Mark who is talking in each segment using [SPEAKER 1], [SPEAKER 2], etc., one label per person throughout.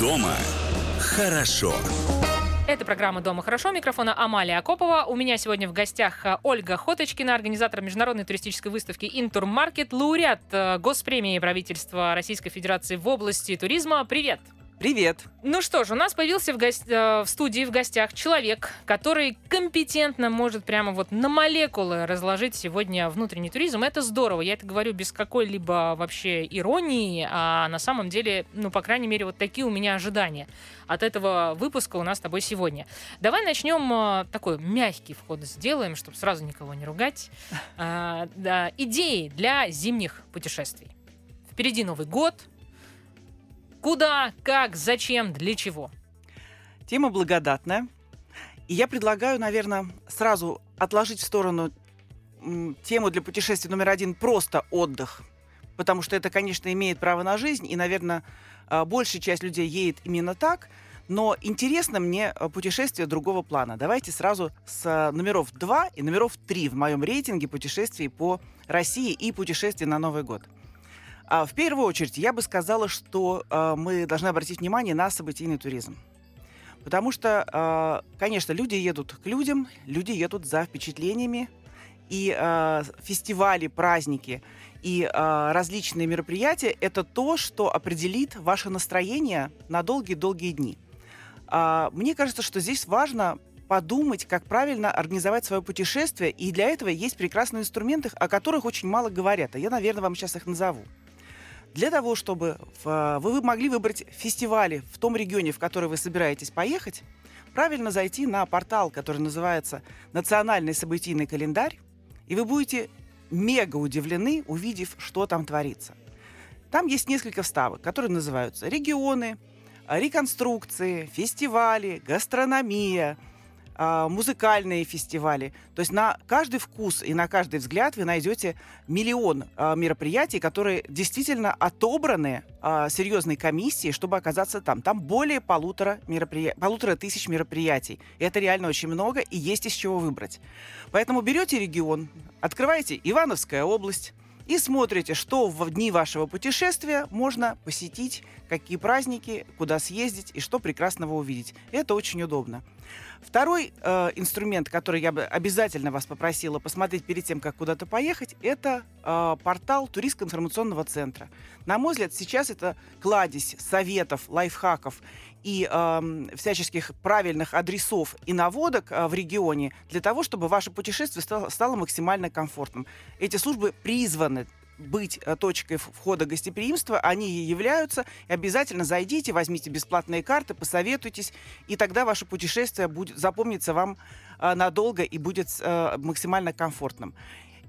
[SPEAKER 1] Дома хорошо.
[SPEAKER 2] Это программа «Дома хорошо». Микрофона Амалия Акопова. У меня сегодня в гостях э, Ольга Хоточкина, организатор международной туристической выставки «Интурмаркет», лауреат э, Госпремии правительства Российской Федерации в области туризма. Привет!
[SPEAKER 3] Привет.
[SPEAKER 2] Ну что ж, у нас появился в, гос- э, в студии в гостях человек, который компетентно может прямо вот на молекулы разложить сегодня внутренний туризм. Это здорово. Я это говорю без какой-либо вообще иронии, а на самом деле, ну, по крайней мере, вот такие у меня ожидания от этого выпуска у нас с тобой сегодня. Давай начнем э, такой мягкий вход сделаем, чтобы сразу никого не ругать. А, да, идеи для зимних путешествий. Впереди Новый год. Куда, как, зачем, для чего?
[SPEAKER 3] Тема благодатная. И я предлагаю, наверное, сразу отложить в сторону тему для путешествия номер один просто отдых. Потому что это, конечно, имеет право на жизнь, и, наверное, а, большая часть людей едет именно так. Но интересно мне а, путешествие другого плана. Давайте сразу с а, номеров 2 и номеров 3 в моем рейтинге путешествий по России и путешествий на Новый год. А, В первую очередь, я бы сказала, что а, мы должны обратить внимание на событийный туризм. Потому что, а, конечно, люди едут к людям, люди едут за впечатлениями, и фестивали, праздники и различные мероприятия – это то, что определит ваше настроение на долгие-долгие дни. Мне кажется, что здесь важно подумать, как правильно организовать свое путешествие, и для этого есть прекрасные инструменты, о которых очень мало говорят, а я, наверное, вам сейчас их назову. Для того, чтобы в- вы могли выбрать фестивали в том регионе, в который вы собираетесь поехать, правильно зайти на портал, который называется «Национальный событийный календарь», и вы будете мега удивлены, увидев, что там творится. Там есть несколько вставок, которые называются регионы, реконструкции, фестивали, гастрономия, музыкальные фестивали. То есть на каждый вкус и на каждый взгляд вы найдете миллион а, мероприятий, которые действительно отобраны а, серьезной комиссией, чтобы оказаться там. Там более полутора, мероприя... полутора тысяч мероприятий. И это реально очень много, и есть из чего выбрать. Поэтому берете регион, открываете Ивановская область, и смотрите, что в дни вашего путешествия можно посетить, какие праздники, куда съездить и что прекрасного увидеть. Это очень удобно. Второй э, инструмент, который я бы обязательно вас попросила посмотреть перед тем, как куда-то поехать, это э, портал Туристского информационного центра. На мой взгляд, сейчас это кладезь советов, лайфхаков и эм, всяческих правильных адресов и наводок э, в регионе для того, чтобы ваше путешествие стало, стало максимально комфортным. Эти службы призваны быть э, точкой входа гостеприимства, они и являются. И обязательно зайдите, возьмите бесплатные карты, посоветуйтесь, и тогда ваше путешествие будет запомнится вам э, надолго и будет э, максимально комфортным.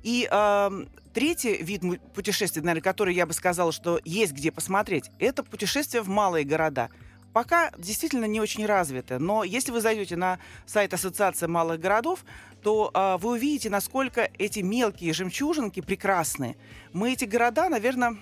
[SPEAKER 3] И эм, третий вид путешествий, наверное, который я бы сказала, что есть где посмотреть, это путешествие в малые города. Пока действительно не очень развито, но если вы зайдете на сайт Ассоциации малых городов, то а, вы увидите, насколько эти мелкие жемчужинки прекрасны. Мы эти города, наверное,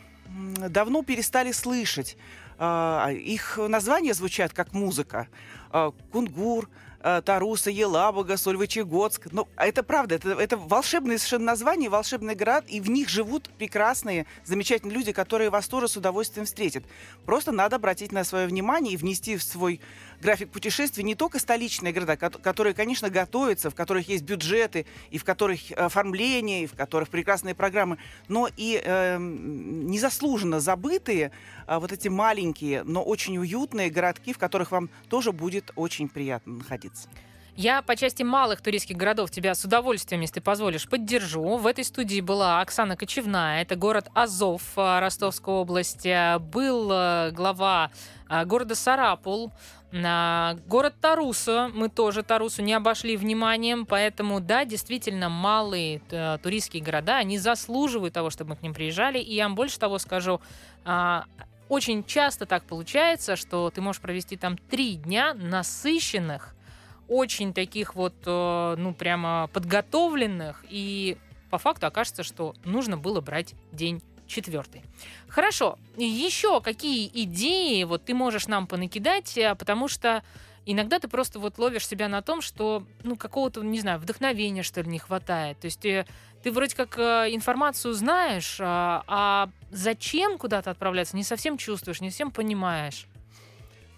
[SPEAKER 3] давно перестали слышать. А, Их названия звучат как музыка. А, Кунгур, а, Таруса, Елабуга, Сольвычегодск. Но это правда, это, это волшебные совершенно названия, волшебный город, и в них живут прекрасные, замечательные люди, которые вас тоже с удовольствием встретят. Просто надо обратить на свое внимание и внести в свой график путешествий не только столичные города, кото- которые, конечно, готовятся, в которых есть бюджеты, и в которых э, оформление, и в которых прекрасные программы, но и эм, незаслуженно забытые а, вот эти маленькие, но очень уютные городки, в которых вам тоже будет очень приятно находиться.
[SPEAKER 2] Я по части малых туристских городов тебя с удовольствием, если ты позволишь, поддержу. В этой студии была Оксана Кочевная. Это город Азов, э, Ростовская область. Э, Был э, глава э, города Сарапул. А, Город Таруса, мы тоже Тарусу не обошли вниманием, поэтому, да, действительно, малые э, туристские города, они заслуживают того, чтобы мы к ним приезжали. И я вам больше того скажу, а, очень часто так получается, что ты можешь провести там три дня насыщенных, очень таких вот, э, ну, прямо подготовленных, и по факту окажется, что нужно было брать день четвертый. Хорошо, еще какие идеи вот ты можешь нам понакидать, э, потому что Иногда ты просто вот ловишь себя на том, что, ну, какого-то, не знаю, вдохновения, что ли, не хватает. То есть э, ты вроде как э, информацию знаешь, а, а зачем куда-то отправляться, не совсем чувствуешь, не совсем понимаешь.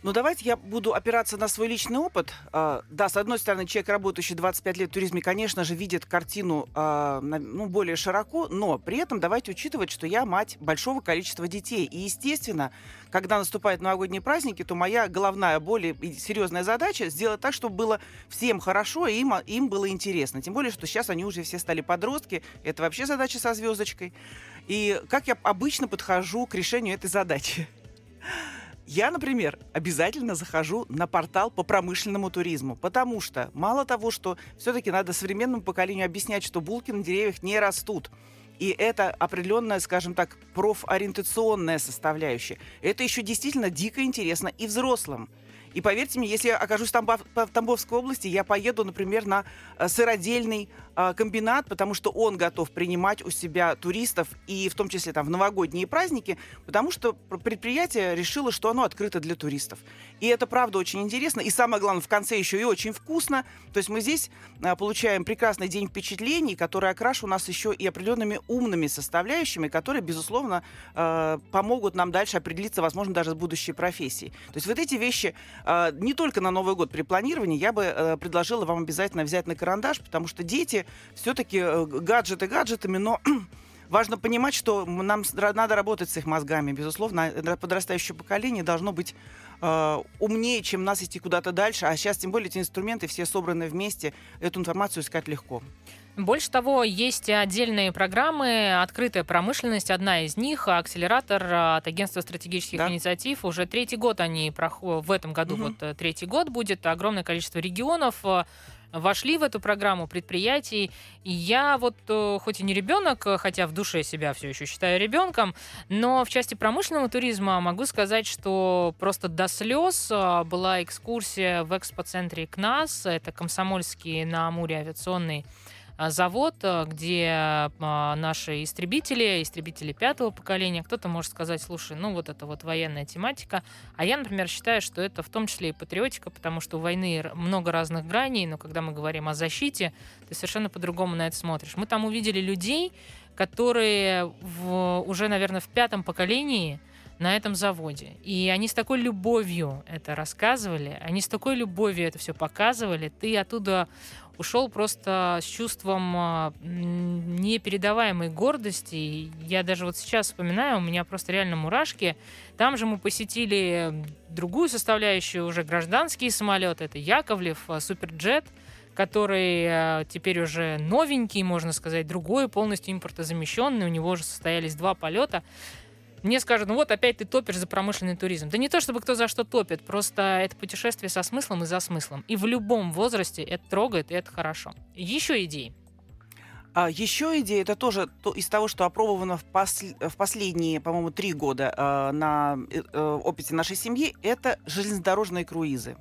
[SPEAKER 3] Ну, давайте я буду опираться на свой личный опыт. А, да, с одной стороны, человек, работающий 25 лет в туризме, конечно же, видит картину а, ну, более широко, но при этом давайте учитывать, что я мать большого количества детей. И, естественно, когда наступают новогодние праздники, то моя головная, более серьезная задача сделать так, чтобы было всем хорошо и им, им было интересно. Тем более, что сейчас они уже все стали подростки. Это вообще задача со звездочкой. И как я обычно подхожу к решению этой задачи? Я, например, обязательно захожу на портал по промышленному туризму, потому что мало того, что все-таки надо современному поколению объяснять, что булки на деревьях не растут. И это определенная, скажем так, профориентационная составляющая. Это еще действительно дико интересно и взрослым. И поверьте мне, если я окажусь Тамбов- в Тамбовской области, я поеду, например, на э, сыродельный э, комбинат, потому что он готов принимать у себя туристов, и в том числе там в новогодние праздники, потому что пр- предприятие решило, что оно открыто для туристов. И это правда очень интересно, и самое главное, в конце еще и очень вкусно. То есть мы здесь э, получаем прекрасный день впечатлений, который окрашен у нас еще и определенными умными составляющими, которые, безусловно, помогут нам дальше определиться, возможно, даже с будущей профессией. То есть вот эти вещи не только на Новый год при планировании, я бы э, предложила вам обязательно взять на карандаш, потому что дети все-таки гаджеты гаджетами, но важно понимать, что нам надо работать с их мозгами. Безусловно, э, подрастающее поколение должно быть э, умнее, чем нас идти куда-то дальше. А сейчас, тем более, эти инструменты все собраны вместе. Эту информацию искать легко.
[SPEAKER 2] Больше того, есть отдельные программы «Открытая промышленность». Одна из них — акселератор а, от Агентства стратегических
[SPEAKER 3] Да.
[SPEAKER 2] инициатив. Уже третий год они проходят, в этом году
[SPEAKER 3] Мгм.
[SPEAKER 2] вот э, третий год будет. Огромное количество регионов э, вошли в эту программу предприятий. И я вот, э, хоть и не ребенок, э, хотя в душе себя все еще считаю ребенком, но в части промышленного туризма могу сказать, что просто до слез а, была экскурсия в экспоцентре КНАС, это Комсомольский на Амуре авиационный завод, а, где а, наши истребители, истребители пятого поколения, кто-то может сказать, слушай, ну вот это вот военная тематика, а я, например, считаю, что это в том числе и патриотика, потому что у войны много разных граней, но когда мы говорим о защите, ты совершенно по-другому на это смотришь. Мы там увидели людей, которые в- уже, наверное, в пятом поколении на этом заводе. И они с такой любовью это рассказывали, они с такой любовью это все показывали. Ты оттуда ушел просто с чувством а, непередаваемой гордости. Я даже вот сейчас вспоминаю, у меня просто реально мурашки. Там же мы посетили другую составляющую, уже гражданские самолеты. Это Яковлев, а, Суперджет, который а, теперь уже новенький, можно сказать, другой, полностью импортозамещенный. У него уже состоялись два полета. Мне скажут, ну вот опять ты топишь за промышленный туризм. Да не то, чтобы кто за что топит, просто это путешествие со смыслом и за смыслом. И в любом возрасте это трогает, и это хорошо. Еще идеи.
[SPEAKER 3] А еще идея, это тоже то- из того, что опробовано в, посл- в последние, по-моему, три года э, на э, опыте нашей семьи, это железнодорожные круизы.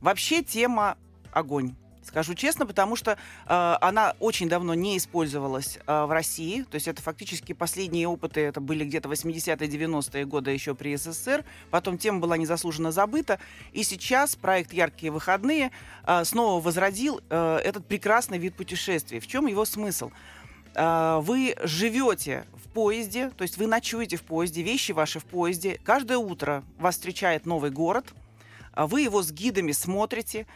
[SPEAKER 3] Вообще тема огонь. Скажу честно, потому что э, она очень давно не использовалась э, в России. То есть это фактически последние опыты, это были где-то 80-е, 90-е годы еще при СССР. Потом тема была незаслуженно забыта. И сейчас проект «Яркие выходные» э, снова возродил э, этот прекрасный вид путешествий. В чем его смысл? Э, Вы живете в поезде, то есть вы ночуете в поезде, вещи ваши в поезде. Каждое утро вас встречает новый город. а Вы его с гидами смотрите,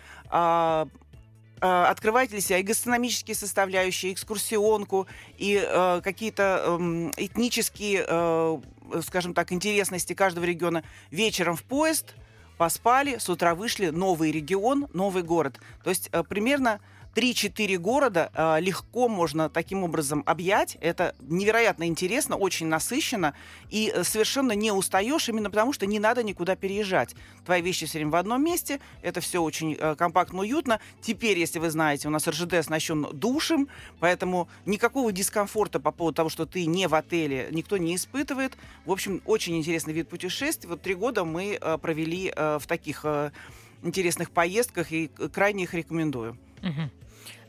[SPEAKER 3] а, открываете для себя и гастрономические составляющие, и экскурсионку, и э, какие-то эм, этнические, э, скажем так, интересности каждого региона. Вечером в поезд, поспали, с утра вышли, новый регион, новый город. То есть э, примерно 3-4 города э, легко можно таким образом объять. Это невероятно интересно, очень насыщенно. И э, совершенно не устаешь, именно потому что не надо никуда переезжать. Твои вещи все время в одном месте. Это все очень э, компактно, уютно. Теперь, если вы знаете, у нас РЖД оснащен душем, поэтому никакого дискомфорта по поводу того, что ты не в отеле, никто не испытывает. В общем, очень интересный вид путешествий. Вот три года мы провели в таких интересных поездках и крайне их рекомендую.
[SPEAKER 2] Мгм.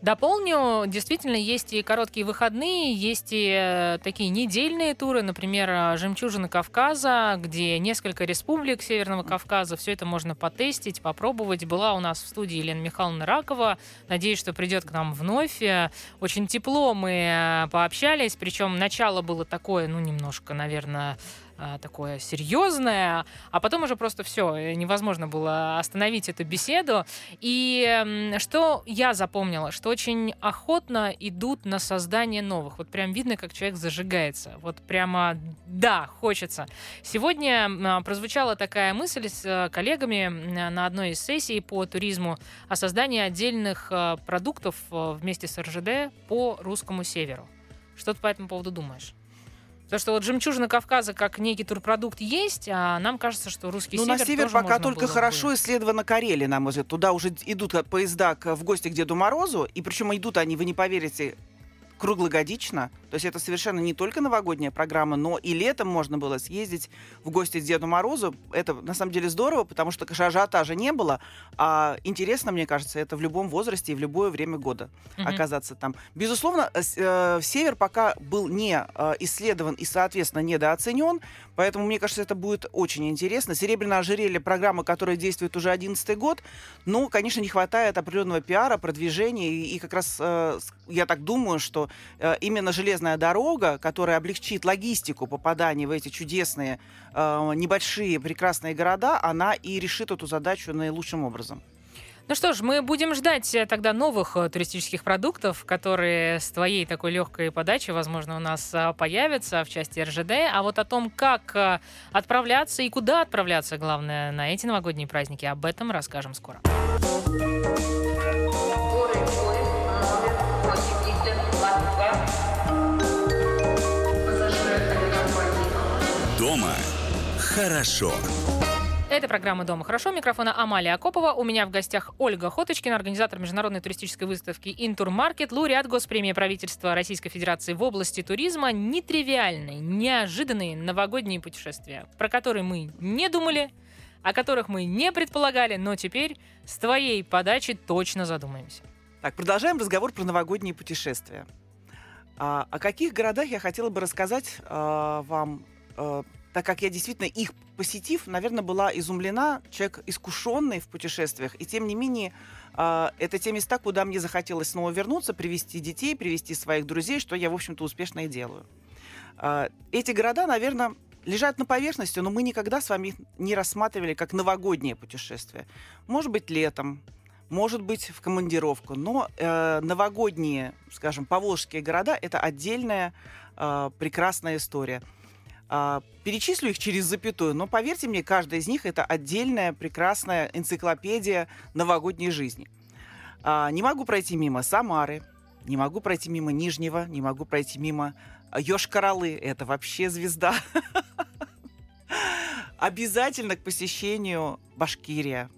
[SPEAKER 2] Дополню, действительно, есть и короткие выходные, есть и э, такие недельные туры, например, э, «Жемчужина Кавказа», где несколько республик Северного Кавказа. Все это можно потестить, попробовать. Была у нас в студии Елена Михайловна Ракова. Надеюсь, что придет к нам вновь. Э, Очень тепло мы пообщались, причем начало было такое, ну, немножко, наверное, а, такое серьезное, а потом уже просто все, невозможно было остановить эту беседу. И что я запомнила, что очень охотно идут на создание новых. Вот прям видно, как человек зажигается. Вот прямо, да, хочется. Сегодня м, прозвучала такая мысль с э, коллегами на одной из сессий по туризму о создании отдельных э, продуктов э, вместе с РЖД по русскому северу. Что ты по этому поводу думаешь? Потому что вот жемчужина Кавказа как некий турпродукт есть, а нам кажется, что русский
[SPEAKER 3] Ну,
[SPEAKER 2] север
[SPEAKER 3] на север пока
[SPEAKER 2] можно
[SPEAKER 3] только хорошо
[SPEAKER 2] бы.
[SPEAKER 3] исследована Карелия, на мой взгляд. Туда уже идут как поезда в гости к Деду Морозу, и причем идут они, вы не поверите, круглогодично. То есть это совершенно не только новогодняя программа, но и летом можно было съездить в гости к Деду Морозу. Это на самом деле здорово, потому что ажиотажа не было. А интересно, мне кажется, это в любом возрасте и в любое время года
[SPEAKER 2] Мгм.
[SPEAKER 3] оказаться там. Безусловно, э, э, север пока был не э, исследован и, соответственно, недооценен, поэтому, мне кажется, это будет очень интересно. «Серебряное ожерелье» — программа, которая действует уже 11 год, но, конечно, не хватает определенного пиара, продвижения, и, и как раз э, я так думаю, что э, именно железная дорога, которая облегчит логистику попадания в эти чудесные, э, небольшие, прекрасные города, она и решит эту задачу наилучшим образом.
[SPEAKER 2] Ну что ж, мы будем ждать э, тогда новых э, туристических продуктов, которые с твоей такой легкой подачи, возможно, у нас а, появятся в части РЖД. А вот о том, как э, отправляться и куда отправляться, главное, на эти новогодние праздники, об этом расскажем скоро.
[SPEAKER 1] Дома хорошо.
[SPEAKER 2] Это программа «Дома хорошо». Микрофона Амалия Акопова. У меня в гостях Ольга Хоточкина, организатор международной туристической выставки «Интурмаркет», лауреат Госпремии правительства Российской Федерации в области туризма. Нетривиальные, неожиданные новогодние путешествия, про которые мы не думали, о которых мы не предполагали, но теперь с твоей подачи точно задумаемся.
[SPEAKER 3] Так, продолжаем разговор про новогодние путешествия. А, о каких городах я хотела бы рассказать а, вам, а, так как я действительно их посетив, наверное, была изумлена, человек искушенный в путешествиях, и тем не менее а, это те места, куда мне захотелось снова вернуться, привести детей, привести своих друзей, что я, в общем-то, успешно и делаю. А, эти города, наверное, лежат на поверхности, но мы никогда с вами их не рассматривали как новогоднее путешествие. Может быть, летом, может быть, в командировку. Но э, новогодние, скажем, поволжские города – это отдельная э, прекрасная история. А, перечислю их через запятую, но поверьте мне, каждая из них – это отдельная прекрасная энциклопедия новогодней жизни. А, не могу пройти мимо Самары, не могу пройти мимо Нижнего, не могу пройти мимо Йошкар-Олы. Это вообще звезда. Обязательно к посещению Башкирия.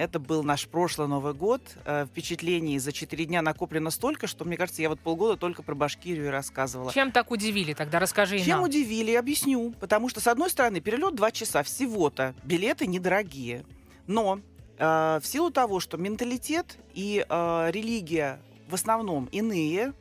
[SPEAKER 3] Это был наш прошлый Новый год. Э, Впечатлений за четыре дня накоплено столько, что, мне кажется, я вот полгода только про Башкирию и рассказывала.
[SPEAKER 2] Чем так удивили? Тогда расскажи
[SPEAKER 3] Чем
[SPEAKER 2] нам.
[SPEAKER 3] удивили, объясню. Потому что, с одной стороны, перелет два часа всего-то, билеты недорогие. Но э, в силу того, что менталитет и э, религия в основном иные,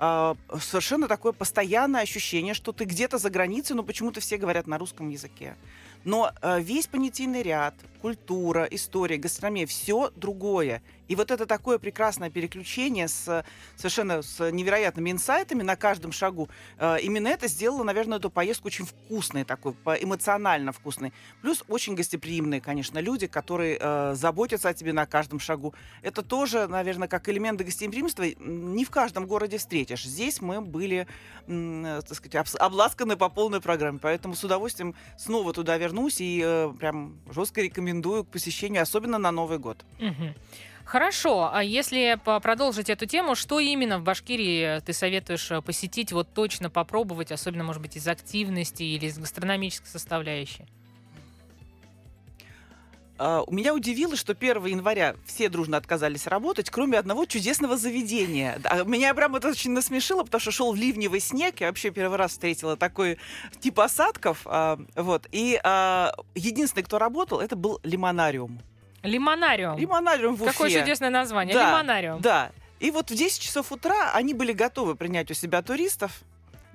[SPEAKER 3] э, совершенно такое постоянное ощущение, что ты где-то за границей, но почему-то все говорят на русском языке. Но э, весь понятийный ряд, культура, история, гастрономия, все другое. И вот это такое прекрасное переключение с совершенно с невероятными инсайтами на каждом шагу. Э, именно это сделало, наверное, эту поездку очень вкусной, такой эмоционально вкусной. Плюс очень гостеприимные, конечно, люди, которые э, заботятся о тебе на каждом шагу. Это тоже, наверное, как элементы гостеприимства не в каждом городе встретишь. Здесь мы были, э, так сказать, обласканы по полной программе, поэтому с удовольствием снова туда вернусь и прям жестко рекомендую к посещению, особенно на Новый год.
[SPEAKER 2] Хорошо, а если продолжить эту тему, что именно в Башкирии ты советуешь э, посетить, вот точно попробовать, особенно, может быть, из активности или из гастрономической составляющей?
[SPEAKER 3] А, У меня удивило, что 1 января все дружно отказались работать, кроме одного чудесного заведения. Да, Меня прям это очень насмешило, потому что шел ливневый снег. Я вообще первый раз встретила такой тип осадков. а, Вот. И а, единственный, кто работал, это был лимонариум.
[SPEAKER 2] Лимонариум.
[SPEAKER 3] Лимонариум в Уфе.
[SPEAKER 2] Какое чудесное название.
[SPEAKER 3] Да,
[SPEAKER 2] Лимонариум.
[SPEAKER 3] Да. И вот в 10 часов утра они были готовы принять у себя туристов,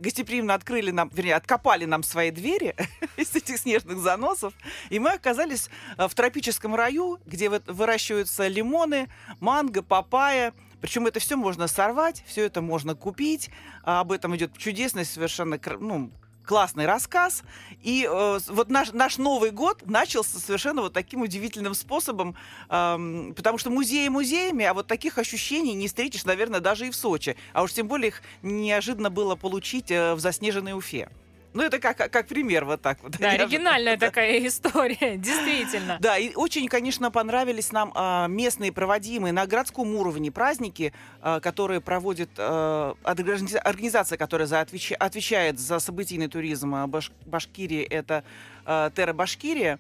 [SPEAKER 3] гостеприимно открыли нам, вернее, откопали нам свои двери из этих снежных заносов, и мы оказались э, в тропическом раю, где выращиваются лимоны, манго, папайя, причем это все можно сорвать, все это можно купить. А об этом идет чудесный совершенно ну, классный рассказ. И э, вот наш, наш Новый год начался совершенно вот таким удивительным способом, эм, потому что музеи музеями, а вот таких ощущений не встретишь, наверное, даже и в Сочи. А уж тем более их неожиданно было получить э, в заснеженной Уфе. Ну, это как, как пример вот так вот.
[SPEAKER 2] Да,
[SPEAKER 3] Неожиданно.
[SPEAKER 2] оригинальная
[SPEAKER 3] Да.
[SPEAKER 2] такая история, действительно.
[SPEAKER 3] Да, и очень, конечно, понравились нам а, местные проводимые на городском уровне праздники, а, которые проводит а, органи- организация, которая за отвеча- отвечает за событийный туризм а, Баш- Башкирии, это а, Терра Башкирия.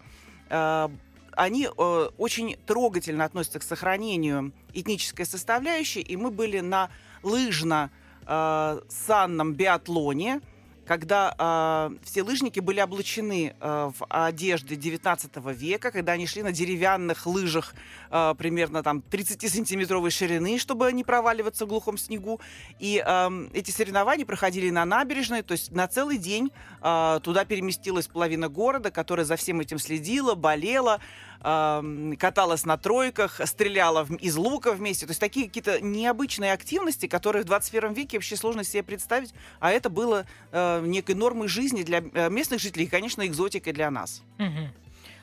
[SPEAKER 3] А, они э, очень трогательно относятся к сохранению этнической составляющей, и мы были на лыжно-санном биатлоне, когда э, все лыжники были облачены э, в одежды 19 века, когда они шли на деревянных лыжах э, примерно там 30-сантиметровой ширины, чтобы не проваливаться в глухом снегу. И э, эти соревнования проходили на набережной, то есть на целый день э, туда переместилась половина города, которая за всем этим следила, болела, каталась на тройках, стреляла в- из лука вместе. То есть такие какие-то необычные активности, которые в 21 веке вообще сложно себе представить, а это было э, некой нормой жизни для э, местных жителей и, конечно, экзотикой для нас.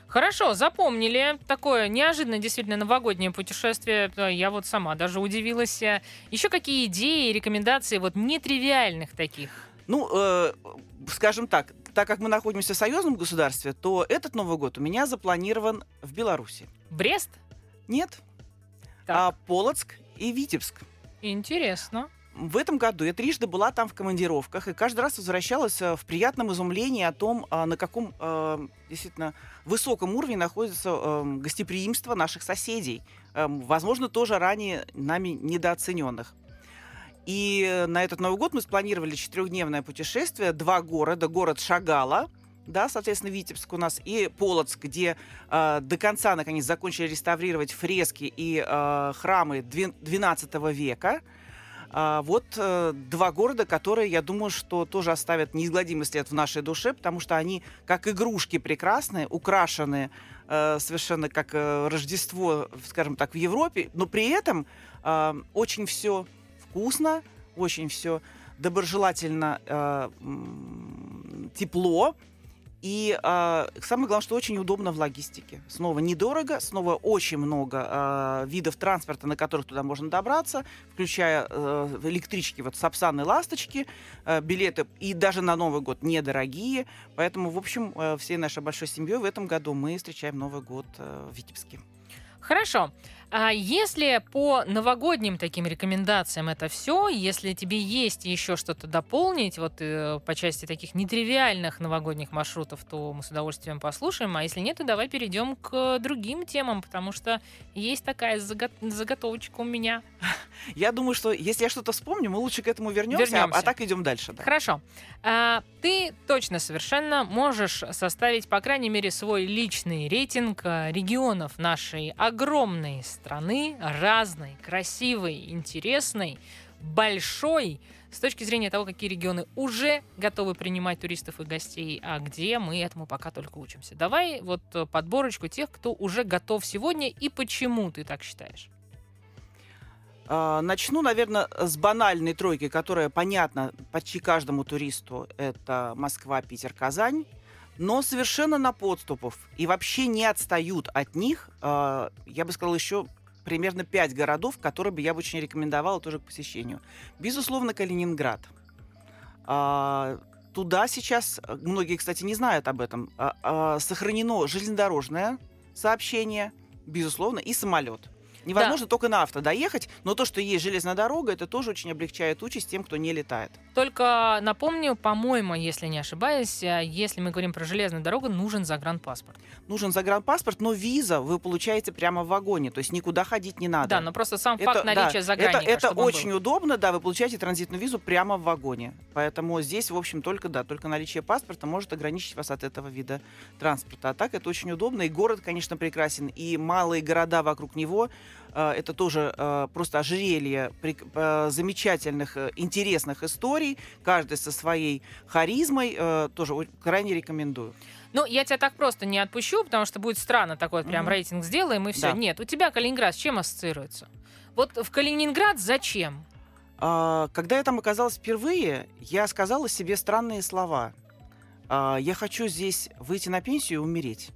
[SPEAKER 2] Хорошо, запомнили. Такое неожиданное действительно новогоднее путешествие. Я вот сама даже удивилась. Еще какие идеи, рекомендации вот нетривиальных таких?
[SPEAKER 3] Ну, э, скажем так, так как мы находимся в союзном государстве, то этот Новый год у меня запланирован в Беларуси.
[SPEAKER 2] Брест?
[SPEAKER 3] Нет,
[SPEAKER 2] Так.
[SPEAKER 3] а Полоцк и Витебск.
[SPEAKER 2] Интересно.
[SPEAKER 3] В этом году я трижды была там в командировках и каждый раз возвращалась э, в приятном изумлении о том, а, на каком э, действительно высоком уровне находится э, гостеприимство наших соседей, Э, возможно, тоже ранее нами недооцененных. И на этот Новый год мы спланировали четырехдневное путешествие, два города, город Шагала, да, соответственно, Витебск у нас, и Полоцк, где э, до конца, наконец, закончили реставрировать фрески и э, храмы XII века. А, вот э, два города, которые, я думаю, что тоже оставят неизгладимый след в нашей душе, потому что они как игрушки прекрасные, украшены э, совершенно как э, Рождество, скажем так, в Европе, но при этом э, очень все вкусно, очень все доброжелательно, э, тепло. И э, самое главное, что очень удобно в логистике. Снова недорого, снова очень много э, видов транспорта, на которых туда можно добраться, включая э, электрички, вот Сапсан и Ласточки, э, билеты и даже на Новый год недорогие. Поэтому, в общем, э, всей нашей большой семьей в этом году мы встречаем Новый год э, в Витебске.
[SPEAKER 2] Хорошо. А если по новогодним таким рекомендациям это все, если тебе есть еще что-то дополнить, вот э, по части таких нетривиальных новогодних маршрутов, то мы с удовольствием послушаем. А если нет, то давай перейдем к другим темам, потому что есть такая заго- заготовочка у меня.
[SPEAKER 3] Я думаю, что если я что-то вспомню, мы лучше к этому вернемся, а-
[SPEAKER 2] Вернемся.
[SPEAKER 3] А, так идем дальше. да.
[SPEAKER 2] Хорошо. А, ты точно совершенно можешь составить, по крайней мере, свой личный рейтинг а, регионов нашей огромной страны, разной, красивой, интересной, большой, с точки зрения того, какие регионы уже готовы принимать туристов и гостей, а где мы этому пока только учимся. Давай вот э, подборочку тех, кто уже готов сегодня и почему ты так считаешь.
[SPEAKER 3] А, Начну, наверное, с банальной тройки, которая понятна почти каждому туристу. Это Москва, Питер, Казань. Но совершенно на подступов и вообще не отстают от них, а, я бы сказала, еще примерно пять городов, которые бы я бы очень рекомендовала тоже к посещению. Безусловно, Калининград. А, Туда сейчас, э, многие, кстати, не знают об этом, а, а, сохранено железнодорожное сообщение, безусловно, и самолет. Невозможно только на авто доехать, но то, что есть железная дорога, это тоже очень облегчает участь тем, кто не летает.
[SPEAKER 2] Только напомню, по-моему, если не ошибаюсь, а, если мы говорим про железную дорогу, нужен загранпаспорт.
[SPEAKER 3] Нужен загранпаспорт, но виза вы получаете прямо в вагоне, то есть никуда ходить не надо.
[SPEAKER 2] Да, но просто сам
[SPEAKER 3] Это-
[SPEAKER 2] факт
[SPEAKER 3] да,
[SPEAKER 2] наличия
[SPEAKER 3] это,
[SPEAKER 2] загранника.
[SPEAKER 3] это
[SPEAKER 2] он
[SPEAKER 3] очень
[SPEAKER 2] был.
[SPEAKER 3] удобно, да, вы получаете транзитную визу прямо в вагоне. Поэтому здесь, в общем, только, да, только наличие паспорта может ограничить вас от этого вида транспорта. А так это очень удобно. И город, конечно, прекрасен. И малые города вокруг него это тоже э, просто ожерелье э, замечательных, э, интересных историй, каждый со своей харизмой, э, тоже крайне рекомендую.
[SPEAKER 2] Ну, я тебя так просто не отпущу, потому что будет странно такой вот прям
[SPEAKER 3] Мгм.
[SPEAKER 2] рейтинг сделаем и все.
[SPEAKER 3] Да.
[SPEAKER 2] Нет, у тебя Калининград с чем ассоциируется? Вот в Калининград зачем?
[SPEAKER 3] А, Когда я там оказалась впервые, я сказала себе странные слова. А, Я хочу здесь выйти на пенсию и умереть.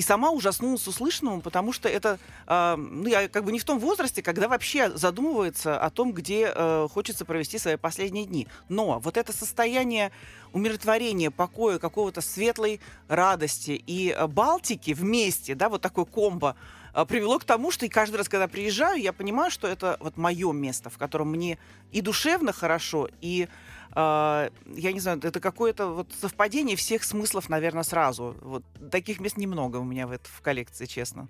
[SPEAKER 3] И сама ужаснулась услышанному, потому что это, а, ну, я как бы не в том возрасте, когда вообще задумывается о том, где э, хочется провести свои последние дни. Но вот это состояние умиротворения, покоя, какого-то светлой радости и э, Балтики вместе, да, вот такой комбо, а, привело к тому, что и каждый раз, когда приезжаю, я понимаю, что это вот мое место, в котором мне и душевно хорошо, и я не знаю, это какое-то вот совпадение всех смыслов, наверное, сразу. Вот таких мест немного у меня в, это, в коллекции, честно.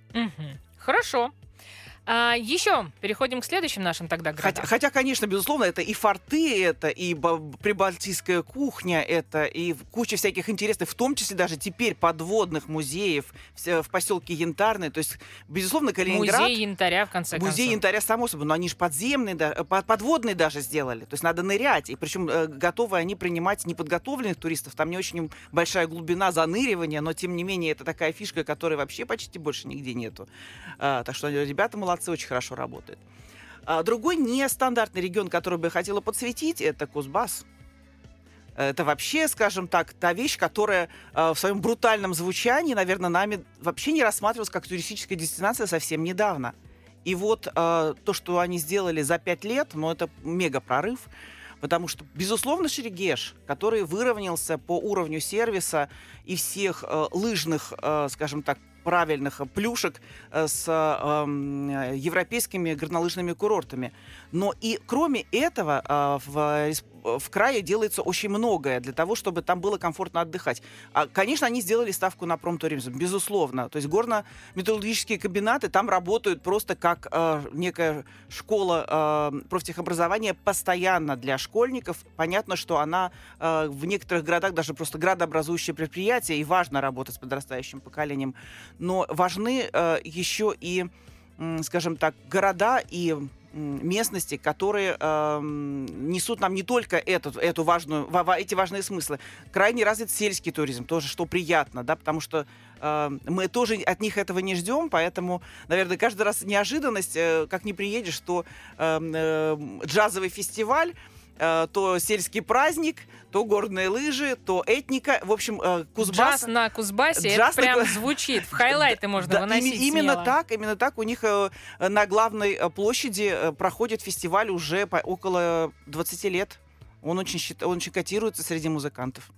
[SPEAKER 2] Хорошо. А, еще переходим к следующим нашим тогда городам.
[SPEAKER 3] Хотя, хотя, конечно, безусловно, это и форты, это и ба- прибалтийская кухня, это и куча всяких интересных, в том числе даже теперь подводных музеев в, поселке Янтарный. То есть, безусловно, Калининград...
[SPEAKER 2] Музей янтаря, в конце
[SPEAKER 3] Музей
[SPEAKER 2] концов.
[SPEAKER 3] янтаря, само собой, но они же подземные, э, под- подводные даже сделали. То есть надо нырять. И причем э, готовы они принимать неподготовленных туристов. Там не очень большая глубина заныривания, но тем не менее это такая фишка, которой вообще почти больше нигде нету. А, так что ребята молодцы, очень хорошо работают. А, другой нестандартный регион, который бы я хотела подсветить, это Кузбасс. Это вообще, скажем так, та вещь, которая э, в своем брутальном звучании, наверное, нами вообще не рассматривалась как туристическая дестинация совсем недавно. И вот э, то, что они сделали за пять лет, ну, это мега прорыв. Потому что, безусловно, Шерегеш, который выровнялся по уровню сервиса и всех э, лыжных, э, скажем так, правильных плюшек э, с э, м, э, европейскими горнолыжными курортами. Но и кроме этого э, в, в крае делается очень многое для того, чтобы там было комфортно отдыхать. А, Конечно, они сделали ставку на промтуризм, безусловно. То есть горно-металлургические комбинаты там работают просто как э, некая школа э, профтехобразования постоянно для школьников. Понятно, что она э, в некоторых городах даже просто градообразующее предприятие, и важно работать с подрастающим поколением. Но важны э, еще и, м, скажем так, города и местности, которые эм, несут нам не только эту, эту важную, ва- ва- эти важные смыслы. Крайне развит сельский туризм, тоже, что приятно, да, потому что э, мы тоже от них этого не ждем, поэтому, наверное, каждый раз неожиданность, э, как не приедешь, то эм, э, джазовый фестиваль, э, то сельский праздник, то горные лыжи, то этника. В общем, э, Кузбасс...
[SPEAKER 2] Джаз на Кузбассе,
[SPEAKER 3] Джаз
[SPEAKER 2] это
[SPEAKER 3] на
[SPEAKER 2] прям звучит. В хайлайты можно
[SPEAKER 3] Да,
[SPEAKER 2] выносить
[SPEAKER 3] именно
[SPEAKER 2] смело.
[SPEAKER 3] так, именно так у них э, на главной э, площади э, проходит фестиваль уже по- около 20 лет. Он очень, он очень котируется среди музыкантов.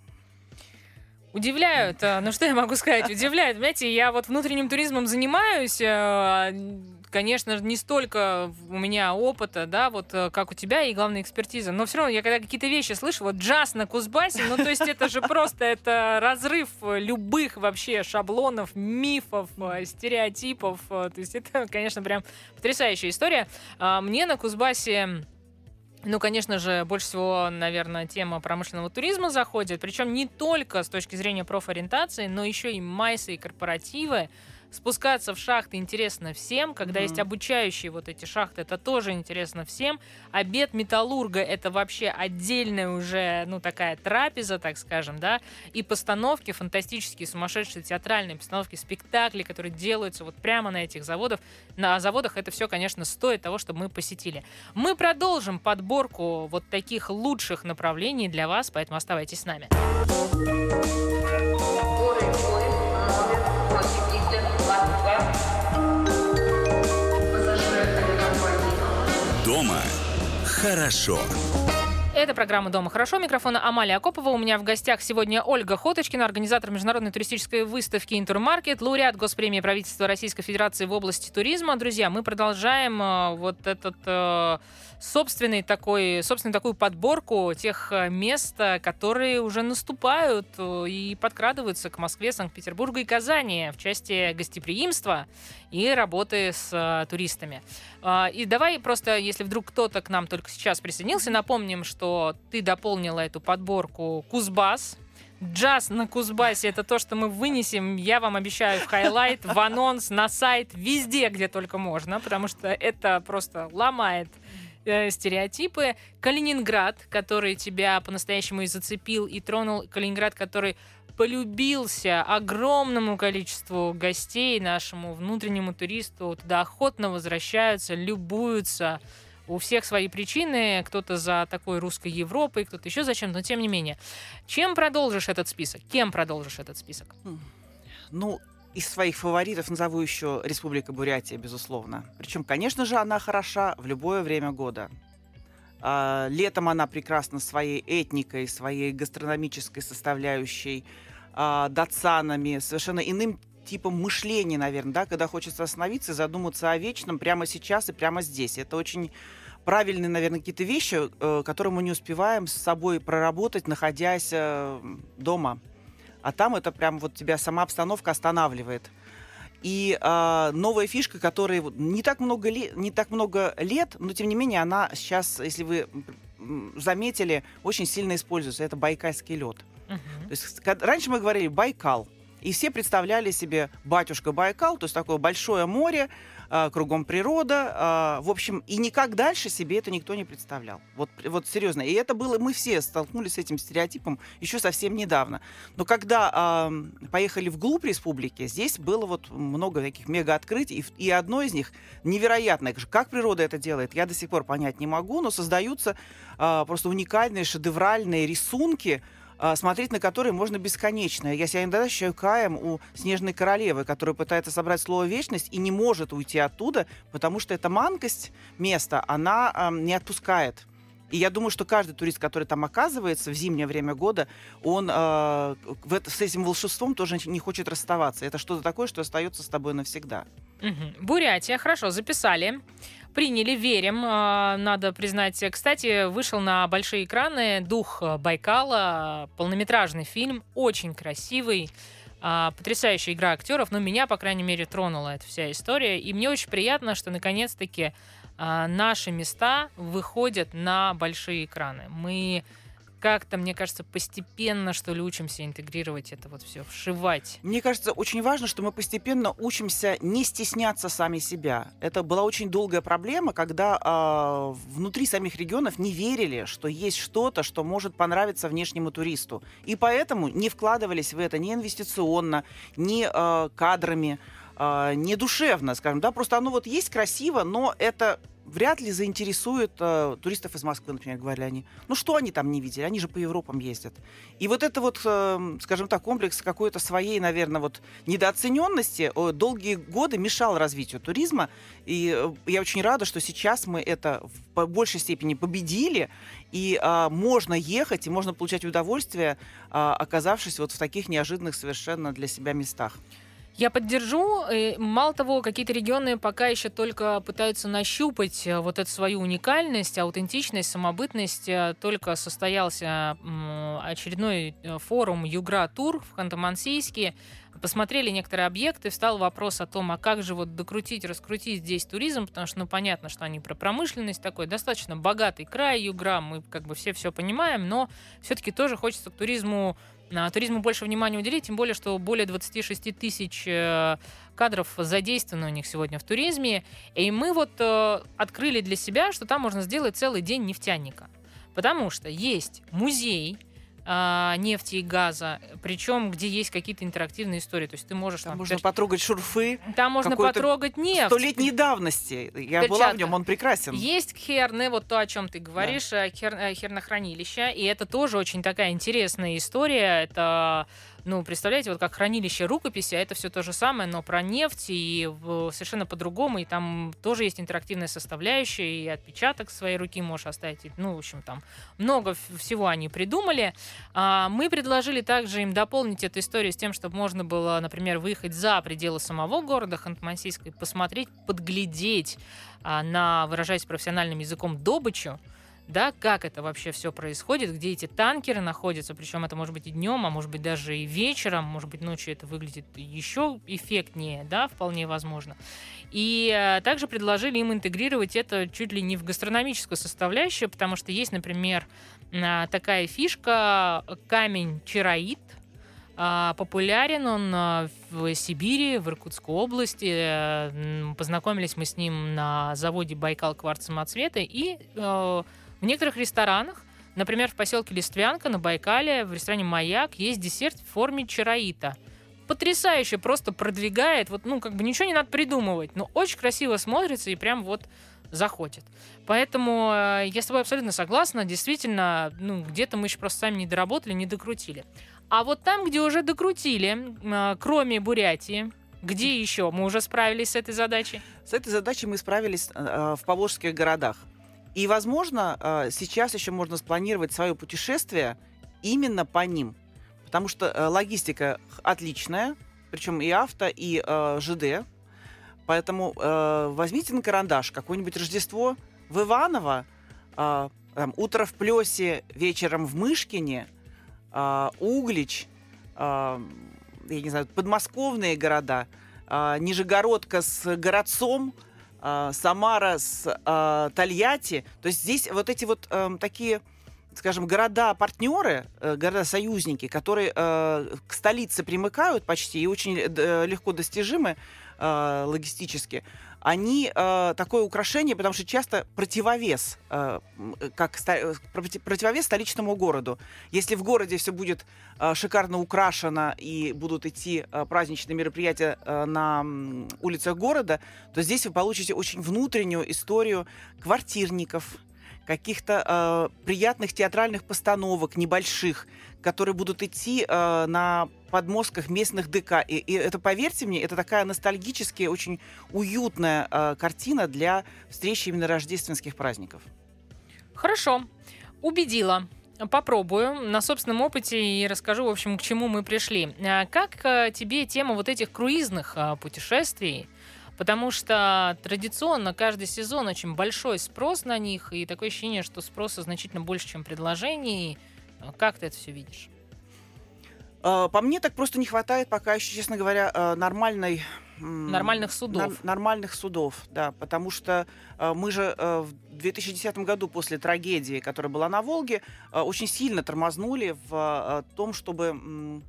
[SPEAKER 2] Удивляют. Ну что я могу сказать? Удивляют. Знаете, я вот внутренним туризмом занимаюсь. Конечно, не столько у меня опыта, да, вот э, как у тебя, и главная экспертиза. Но все равно, я когда какие-то вещи слышу, вот джаз на Кузбассе, ну то есть это же просто это разрыв э, любых вообще шаблонов, мифов, э, стереотипов. То есть это, конечно, прям потрясающая история. А, Мне на Кузбассе ну, конечно же, больше всего, наверное, тема промышленного туризма заходит. Причем не только с точки зрения профориентации, но еще и майсы и корпоративы. Спускаться в шахты интересно всем. Когда
[SPEAKER 3] Мгм.
[SPEAKER 2] есть обучающие вот эти шахты, это тоже интересно всем. Обед металлурга — это вообще отдельная уже, ну, такая трапеза, так скажем, да. И постановки фантастические, сумасшедшие театральные постановки, спектакли, которые делаются вот прямо на этих заводах. На заводах это все, конечно, стоит того, чтобы мы посетили. Мы продолжим подборку вот таких лучших направлений для вас, поэтому оставайтесь с нами.
[SPEAKER 4] Скорый поезд номер
[SPEAKER 1] Дома хорошо.
[SPEAKER 2] Это программа «Дома хорошо». Микрофона Амалия Акопова. У меня в гостях сегодня Ольга Хоточкина, организатор международной туристической выставки «Интермаркет», лауреат Госпремии правительства Российской Федерации в области туризма. Друзья, мы продолжаем э, вот этот э, собственный такой, собственную такую подборку тех э, мест, э, которые уже наступают э, и подкрадываются к Москве, Санкт-Петербургу и Казани в части гостеприимства и работы с туристами. А, И давай просто, если вдруг кто-то к нам только сейчас присоединился, напомним, что ты дополнила эту подборку Кузбасс, Джаз на Кузбассе это то, что мы вынесем, я вам обещаю, в highlight, в анонс, на сайт, везде, где только можно, потому что это просто ломает э, стереотипы. Калининград, который тебя по-настоящему и зацепил, и тронул. Калининград, который полюбился огромному количеству гостей, нашему внутреннему туристу. Туда охотно возвращаются, любуются. У всех свои причины. Кто-то за такой русской Европой, кто-то еще зачем, но тем не менее. Чем продолжишь этот список? Кем продолжишь этот список?
[SPEAKER 3] Ну, из своих фаворитов назову еще Республика Бурятия, безусловно. Причем, конечно же, она хороша в любое время года. А, Летом она прекрасна своей этникой, своей гастрономической составляющей, а, датсанами, совершенно иным типом мышления, наверное, да, когда хочется остановиться и задуматься о вечном прямо сейчас и прямо здесь. Это очень правильные, наверное, какие-то вещи, э, которые мы не успеваем с собой проработать, находясь э, дома. А там это прям вот тебя сама обстановка останавливает. И э, новая фишка, которая не так много лет, не так много лет, но тем не менее она сейчас, если вы заметили, очень сильно используется. Это байкальский лед.
[SPEAKER 2] Мгм.
[SPEAKER 3] То есть ка- раньше мы говорили Байкал, и все представляли себе батюшка Байкал, то есть такое большое море, а, кругом природа, а, в общем, и никак дальше себе это никто не представлял. Вот, вот серьезно. И это было, мы все столкнулись с этим стереотипом еще совсем недавно. Но когда а, поехали вглубь республики, здесь было вот много таких мега-открытий, и, и одно из них невероятное. Как природа это делает, я до сих пор понять не могу, но создаются просто уникальные шедевральные рисунки, смотреть на которые можно бесконечно. Я себя иногда ощущаю каем у Снежной Королевы, которая пытается собрать слово «вечность» и не может уйти оттуда, потому что эта манкость места, она ам, не отпускает. И я думаю, что каждый турист, который там оказывается в зимнее время года, он а, в это- с этим волшебством тоже не хочет расставаться. Это что-то такое, что остается с тобой навсегда.
[SPEAKER 2] Мгм. Бурятия, хорошо, записали. Приняли, верим, а, надо признать. Кстати, вышел на большие экраны «Дух Байкала», полнометражный фильм, очень красивый, а, потрясающая игра актеров, но меня, по крайней мере, тронула эта вся история. И мне очень приятно, что наконец-таки а, наши места выходят на большие экраны. Мы как-то, мне кажется, постепенно, что ли, учимся интегрировать это вот все, вшивать.
[SPEAKER 3] Мне кажется, очень важно, что мы постепенно учимся не стесняться сами себя. Это была очень долгая проблема, когда а, внутри самих регионов не верили, что есть что-то, что может понравиться внешнему туристу. И поэтому не вкладывались в это ни инвестиционно, ни а, кадрами, а, не душевно, скажем, да, просто оно вот есть красиво, но это вряд ли заинтересует э, туристов из Москвы, например, говорили они. Ну что они там не видели? Они же по Европам ездят. И вот это вот, э, скажем так, комплекс какой-то своей, наверное, вот недооцененности э, долгие годы мешал развитию туризма. И э, я очень рада, что сейчас мы это в большей степени победили, и а, можно ехать, и можно получать удовольствие, а, оказавшись вот в таких неожиданных совершенно для себя местах.
[SPEAKER 2] Я поддержу. И Мало того, какие-то регионы пока еще только пытаются нащупать э, вот эту свою уникальность, аутентичность, самобытность. Э, Только состоялся очередной э, форум Югра Тур в Ханты-Мансийске. Посмотрели некоторые объекты, встал вопрос о том, а как же вот докрутить, раскрутить здесь туризм, потому что, ну, понятно, что они про промышленность такой, достаточно богатый край Югра, мы как бы все все понимаем, но все-таки тоже хочется к туризму туризму больше внимания уделить, тем более, что более 26 тысяч э, кадров задействовано у них сегодня в туризме. И мы вот э, открыли для себя, что там можно сделать целый день нефтяника. Потому что есть музей а, нефти и газа, причем где есть какие-то интерактивные истории. То есть ты можешь
[SPEAKER 3] Там
[SPEAKER 2] там,
[SPEAKER 3] можно
[SPEAKER 2] пер-
[SPEAKER 3] потрогать шурфы
[SPEAKER 2] там можно потрогать нефть.
[SPEAKER 3] столетней давности. Я была в
[SPEAKER 2] Перчатка.
[SPEAKER 3] нем, он прекрасен.
[SPEAKER 2] Есть херны, вот то, о чем ты говоришь, э, хер- э, хернохранилища, и это тоже очень такая интересная история. Это, ну, представляете, вот как хранилище рукописи, а это все то же самое, но про нефть и совершенно по-другому, и там тоже есть интерактивная составляющая, и отпечаток своей руки можешь оставить, и, ну, в общем, там много всего они придумали. А, Мы предложили также им дополнить эту историю с тем, чтобы можно было, например, выехать за пределы самого города Ханты-Мансийска и посмотреть, подглядеть а, на, выражаясь профессиональным языком, добычу, да, как это вообще все происходит, где эти танкеры находятся, причем это может быть и днем, а может быть даже и вечером, может быть ночью это выглядит еще эффектнее, да, вполне возможно. И э, также предложили им интегрировать это чуть ли не в гастрономическую составляющую, потому что есть, например, а, такая фишка камень чароид, а, Популярен он а, в Сибири, в Иркутской области. Э, Познакомились мы с ним на заводе Байкал кварц самоцвета и э, в некоторых ресторанах, например, в поселке Листвянка на Байкале, в ресторане «Маяк» есть десерт в форме чароита. Потрясающе, просто продвигает, вот, ну, как бы ничего не надо придумывать, но очень красиво смотрится и прям вот заходит. Поэтому э, я с тобой абсолютно согласна, действительно, ну, где-то мы еще просто сами не доработали, не докрутили. А вот там, где уже докрутили, э, кроме Бурятии, где еще мы уже справились с этой задачей?
[SPEAKER 3] С этой задачей мы справились э, в поволжских городах. И, возможно, э, сейчас еще можно спланировать свое путешествие именно по ним. Потому что э, логистика отличная, причем и авто, и э, ЖД. Поэтому э, возьмите на карандаш какое-нибудь Рождество в Иваново, э, там, утро в Плесе, вечером в Мышкине, э, Углич, э, я не знаю, подмосковные города, э, Нижегородка с городцом, Самара с э, Тольятти. То есть здесь вот эти вот эм, такие скажем, города-партнеры, э, города-союзники, которые э, к столице примыкают почти и очень э, легко достижимы э, логистически, они э, такое украшение, потому что часто противовес, э, м, как э, проти- противовес столичному городу. Если в городе все будет э, шикарно украшено и будут идти э, праздничные мероприятия э, на улицах города, то здесь вы получите очень внутреннюю историю квартирников, каких-то э, приятных театральных постановок небольших, которые будут идти э, на подмостках местных ДК. И, и это, поверьте мне, это такая ностальгическая, очень уютная э, картина для встречи именно рождественских праздников.
[SPEAKER 2] Хорошо, убедила. Попробую на собственном опыте и расскажу, в общем, к чему мы пришли. А Как э, тебе тема вот этих круизных а, путешествий? Потому что традиционно каждый сезон очень большой спрос на них, и такое ощущение, что спроса значительно больше, чем предложений. А Как ты это все видишь?
[SPEAKER 3] Э, по мне так просто не хватает пока еще, честно говоря, э, нормальной...
[SPEAKER 2] Нормальных судов.
[SPEAKER 3] нар- нормальных судов, да, потому что э, мы же э, в 2010 году после трагедии, которая была на Волге, э, очень сильно тормознули в э, том, чтобы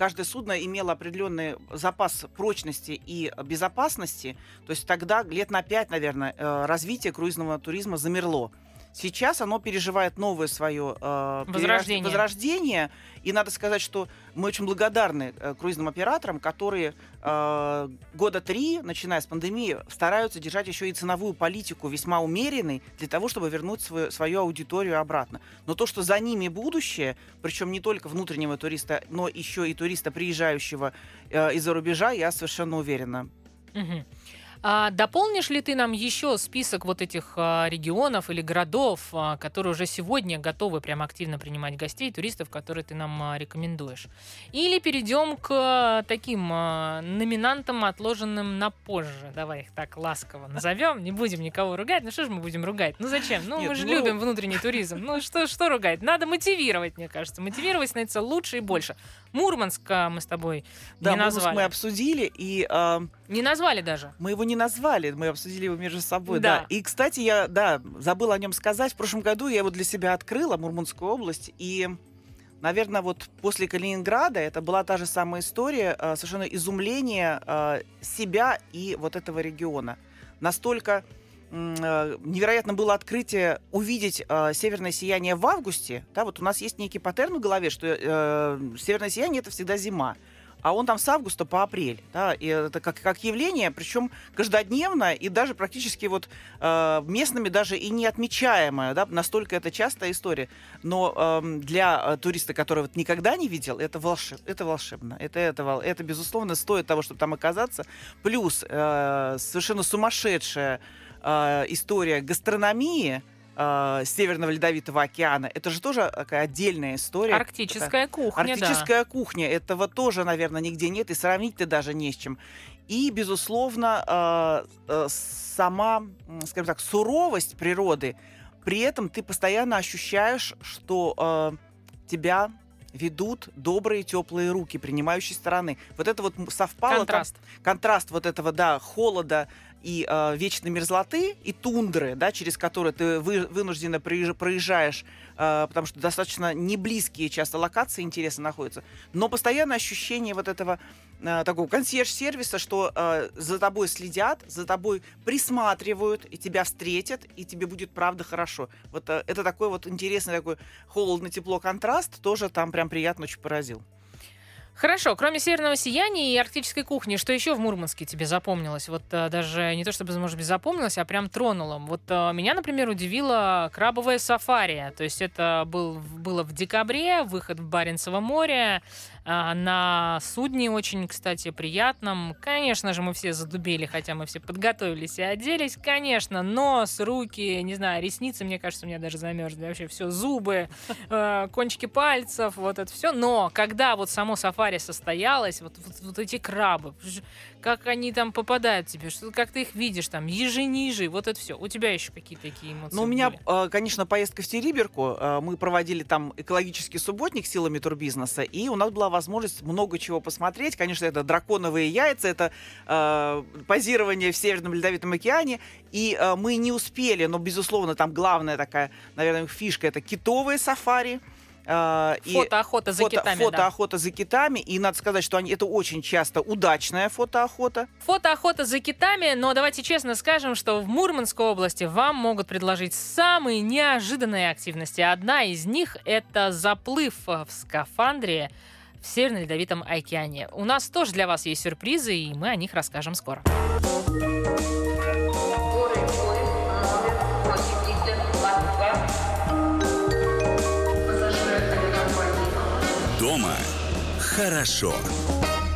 [SPEAKER 3] каждое судно имело определенный запас прочности и безопасности. То есть тогда лет на пять, наверное, э, развитие круизного туризма замерло. Сейчас оно переживает новое свое э,
[SPEAKER 2] Возрождение.
[SPEAKER 3] возрождение. И надо сказать, что мы очень благодарны э, круизным операторам, которые э, года три, начиная с пандемии, стараются держать еще и ценовую политику весьма умеренной для того, чтобы вернуть свою, свою аудиторию обратно. Но то, что за ними будущее, причем не только внутреннего туриста, но еще и туриста, приезжающего э, из-за рубежа, я совершенно уверена.
[SPEAKER 2] Мгм. А дополнишь ли ты нам еще список вот этих а, регионов или городов, а, которые уже сегодня готовы прям активно принимать гостей, туристов, которые ты нам а, рекомендуешь? Или перейдем к таким номинантам, отложенным на позже. Давай их так ласково назовем. Не будем никого ругать. Ну что же мы будем ругать? Ну зачем? Ну
[SPEAKER 3] Нет,
[SPEAKER 2] мы же
[SPEAKER 3] ну-
[SPEAKER 2] любим внутренний туризм. Ну что, что ругать? Надо мотивировать, мне кажется. Мотивировать становится лучше и больше. Мурманск мы с тобой
[SPEAKER 3] Да,
[SPEAKER 2] не назвали.
[SPEAKER 3] мы обсудили, и э,
[SPEAKER 2] Не назвали даже.
[SPEAKER 3] Мы его не назвали, мы обсудили его между собой,
[SPEAKER 2] Да.
[SPEAKER 3] да. И, кстати, я, да, забыла о нем сказать. В прошлом году я его для себя открыла, Мурманскую область, и, наверное, вот после Калининграда это была та же самая история, э, совершенно изумление э, себя и вот этого региона. Настолько э, невероятно было открытие увидеть э, северное сияние в августе. Да, вот у нас есть некий паттерн в голове, что э, северное сияние это всегда зима. А он там с августа по апрель, да, и это как, как явление, причем каждодневно и даже практически вот э, местными даже и не отмечаемое, да, настолько это частая история. Но эм, для э, туриста, который вот никогда не видел, это, волшеб, это волшебно, это, это, вол- это, безусловно, стоит того, чтобы там оказаться. Плюс э, совершенно сумасшедшая э, история гастрономии, э, Северного Ледовитого океана. Это же тоже такая отдельная история.
[SPEAKER 2] Арктическая кухня, да.
[SPEAKER 3] Арктическая кухня, этого тоже, наверное, нигде нет, и сравнить-то даже не с чем. И, безусловно, э, э, сама, скажем так, суровость природы При этом ты постоянно ощущаешь, что э, тебя ведут добрые теплые руки принимающей стороны. Вот это вот совпало.
[SPEAKER 2] Контраст.
[SPEAKER 3] контраст вот этого, да, холода и э, вечной мерзлоты и тундры, да, через которые ты вы, вынужденно проезж- проезжаешь, э, потому что достаточно не близкие часто локации интересно находятся, но постоянное ощущение вот этого э, такого консьерж-сервиса, что э, за тобой следят, за тобой присматривают, и тебя встретят, и тебе будет правда хорошо. Вот э, это такой вот интересный такой холодно-тепло контраст, тоже там прям приятно очень поразил.
[SPEAKER 2] Хорошо, кроме северного сияния и арктической кухни, что еще в Мурманске тебе запомнилось? Вот э, даже не то чтобы, может быть, запомнилось, а прям тронуло. Вот э, меня, например, удивило крабовое сафари. То есть это был, было в декабре, выход в Баренцево море, на судне очень, кстати, приятном. Конечно же, мы все задубели, хотя мы все подготовились и оделись, конечно. Нос, руки, не знаю, ресницы, мне кажется, у меня даже замерзли. Вообще все, зубы, э, кончики пальцев, вот это все. Но когда вот само сафари состоялось, вот, вот, вот эти крабы, как они там попадают тебе, что, как ты их видишь там, ежи, ниже, вот это все. У тебя еще какие-то такие эмоции
[SPEAKER 3] Ну, у меня,
[SPEAKER 2] были?
[SPEAKER 3] э, конечно, поездка в Териберку. Э, Мы проводили там экологический субботник силами турбизнеса, и у нас была возможность много чего посмотреть. Конечно, это драконовые яйца, это э, позирование в Северном Ледовитом океане. И э, мы не успели, но, безусловно, там главная такая, наверное, фишка — это китовые сафари. Э,
[SPEAKER 2] Фотоохота за
[SPEAKER 3] фото-
[SPEAKER 2] китами, да.
[SPEAKER 3] фотоохота за китами. И надо сказать, что они, это очень часто удачная фотоохота.
[SPEAKER 2] Фотоохота за китами, но давайте честно скажем, что в Мурманской области вам могут предложить самые неожиданные активности. Одна из них — это заплыв в скафандре в Северном Ледовитом океане. У нас тоже для вас есть сюрпризы, и мы о них расскажем скоро.
[SPEAKER 4] Скорый поезд номер 80 Москва. Пассажиры авиакомпании
[SPEAKER 1] Дома хорошо.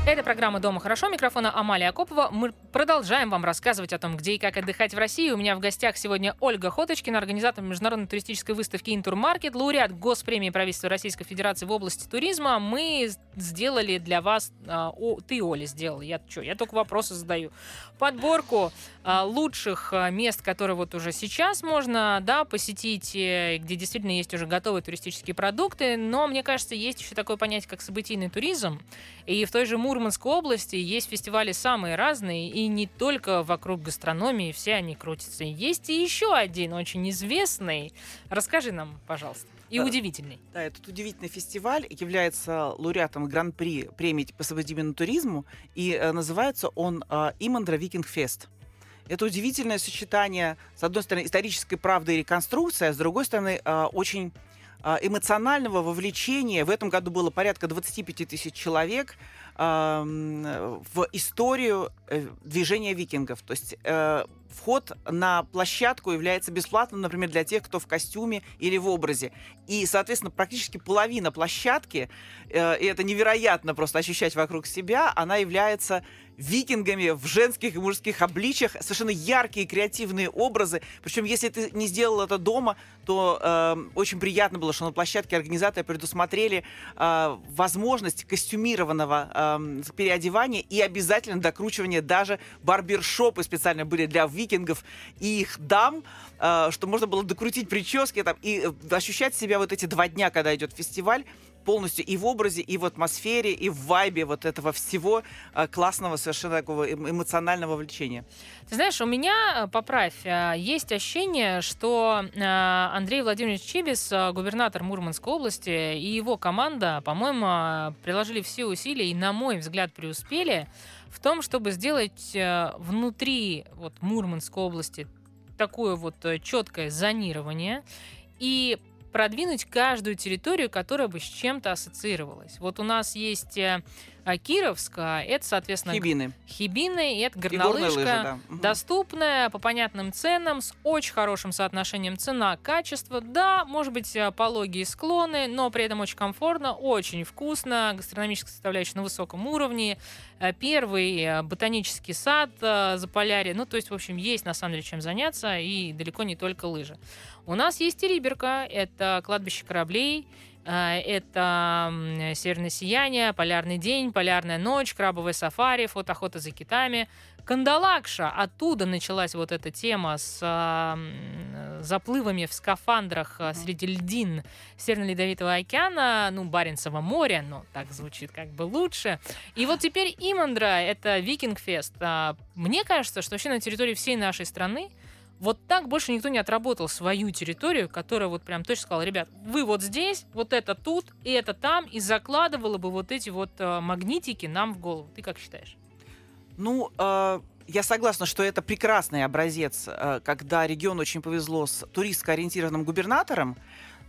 [SPEAKER 2] Это программа «Дома хорошо». Микрофона Амалия Акопова. Мы продолжаем вам рассказывать о том, где и как отдыхать в России. У меня в гостях сегодня Ольга Хоточкина, организатор международной туристической выставки «Интурмаркет», лауреат Госпремии правительства Российской Федерации в области туризма. Мы сделали для вас... а, о, ты, Оля, сделала. Я что? Я только вопросы задаю. Подборку а, лучших а, мест, которые вот уже сейчас можно да, посетить, э, где действительно есть уже готовые туристические продукты. Но, мне кажется, есть еще такое понятие, как событийный туризм. И в той же Мурманской области есть фестивали самые разные, и не только вокруг гастрономии, все они крутятся. Есть и еще один очень известный. Расскажи нам, пожалуйста. И
[SPEAKER 3] Э,
[SPEAKER 2] удивительный.
[SPEAKER 3] Да, этот удивительный фестиваль является лауреатом Гран-при премии по современному туризму, и э, называется он э, Имандра Викинг Фест. Это удивительное сочетание, с одной стороны, исторической правды и реконструкции, а с другой стороны, э, очень э, эмоционального вовлечения. В этом году было порядка 25 тысяч человек в историю э, движения викингов. То есть э, вход на площадку является бесплатным, например, для тех, кто в костюме или в образе. И, соответственно, практически половина площадки, э, и это невероятно просто ощущать вокруг себя, она является викингами в женских и мужских обличьях, совершенно яркие креативные образы. Причем, если ты не сделал это дома, то э, очень приятно было, что на площадке организаторы предусмотрели э, возможность костюмированного э, переодевания и обязательно докручивания даже барбершопы специально были для викингов и их дам, э, что можно было докрутить прически там, и э, ощущать себя вот эти два дня, когда идет фестиваль, полностью и в образе, и в атмосфере, и в вайбе вот этого всего э, классного, совершенно такого эм- эмоционального влечения.
[SPEAKER 2] Ты знаешь, у меня, э, поправь, э, есть ощущение, что Андрей Владимирович Чибис, губернатор Мурманской области, и его команда, по-моему, приложили все усилия и, на мой взгляд, преуспели в том, чтобы сделать внутри вот, Мурманской области такое вот четкое зонирование и продвинуть каждую территорию, которая бы с чем-то ассоциировалась. Вот у нас есть э, а, Кировск, а, это, соответственно,
[SPEAKER 3] Хибины.
[SPEAKER 2] Хибины, и это горнолыжка,
[SPEAKER 3] лыжи, да.
[SPEAKER 2] Доступная, по понятным ценам, с очень хорошим соотношением цена-качество. Да, может быть, э, пологие склоны, но при этом очень комфортно, очень вкусно, гастрономическая составляющая на высоком уровне. Э, Первый э, ботанический сад э, Заполярье. Ну, то есть, в общем, есть на самом деле чем заняться, и далеко не только лыжи. У нас есть и Риберка, это кладбище кораблей, Это м, «Северное сияние», «Полярный день», «Полярная ночь», «Крабовое сафари», «Фотоохота за китами». Кандалакша. Оттуда началась вот эта тема с заплывами в скафандрах а, среди льдин Северно-Ледовитого океана, ну, Баренцева моря, но так звучит как бы лучше. И вот теперь Имандра — это Викингфест. А, Мне кажется, что вообще на территории всей нашей страны вот так больше никто не отработал свою территорию, которая вот прям точно сказала, ребят, вы вот здесь, вот это тут, и это там, и закладывала бы вот эти вот э, магнитики нам в голову. Ты как считаешь?
[SPEAKER 3] Ну, э, я согласна, что это прекрасный образец, э, когда региону очень повезло с туристско-ориентированным губернатором,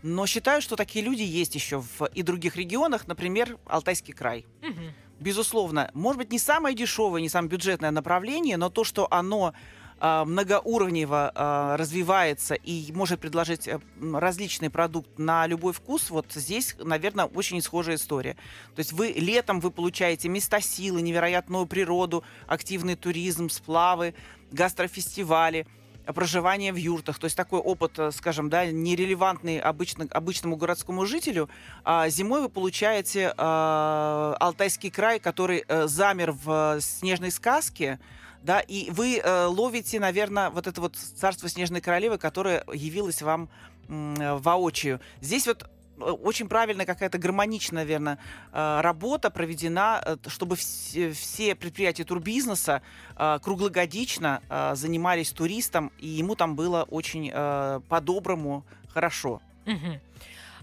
[SPEAKER 3] но считаю, что такие люди есть еще в и других регионах, например, Алтайский край.
[SPEAKER 2] Мгм.
[SPEAKER 3] Безусловно, может быть, не самое дешевое, не самое бюджетное направление, но то, что оно многоуровнево а, развивается и может предложить э, различный продукт на любой вкус, вот здесь, наверное, очень схожая история. То есть вы летом вы получаете места силы, невероятную природу, активный туризм, сплавы, гастрофестивали, проживание в юртах. То есть такой опыт, э, скажем, да, нерелевантный обычно, обычному городскому жителю. А зимой вы получаете э, Алтайский край, который э, замер в э, снежной сказке, да, и вы э, ловите, наверное, вот это вот царство снежной королевы, которое явилось вам э, воочию. Здесь вот э, очень правильная какая-то гармоничная, наверное, э, работа проведена, э, чтобы все, предприятия турбизнеса круглогодично занимались туристом, и ему там было очень по-доброму хорошо.
[SPEAKER 2] Мгм.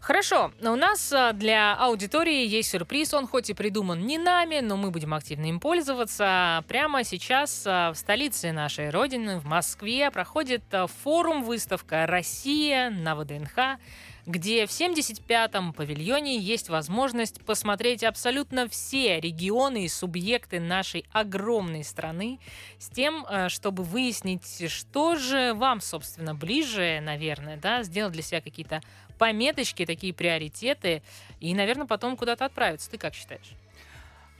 [SPEAKER 2] Хорошо, у нас а, для аудитории есть сюрприз, он хоть и придуман не нами, но мы будем активно им пользоваться. Прямо сейчас а, в столице нашей родины, в Москве, проходит а, форум-выставка «Россия» на ВДНХ, где в 75-м павильоне есть возможность посмотреть абсолютно все регионы и субъекты нашей огромной страны с тем, чтобы выяснить, что же вам, собственно, ближе, наверное, да, сделать для себя какие-то пометочки, такие приоритеты, и, наверное, потом куда-то отправиться. Ты как считаешь?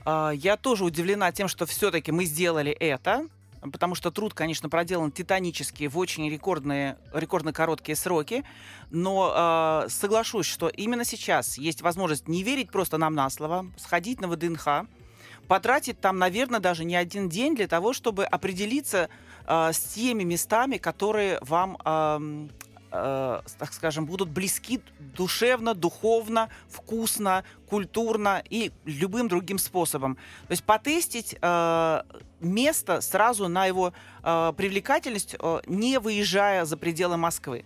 [SPEAKER 3] А, Я тоже удивлена тем, что все-таки мы сделали это, потому что труд, конечно, проделан титанически в очень рекордные, рекордно короткие сроки, но а, соглашусь, что именно сейчас есть возможность не верить просто нам на слово, сходить на ВДНХ, потратить там, наверное, даже не один день для того, чтобы определиться а, с теми местами, которые вам ам, э, так скажем, будут близки душевно, духовно, вкусно, культурно и любым другим способом. То есть потестить э, место сразу на его э, привлекательность, э, не выезжая за пределы Москвы.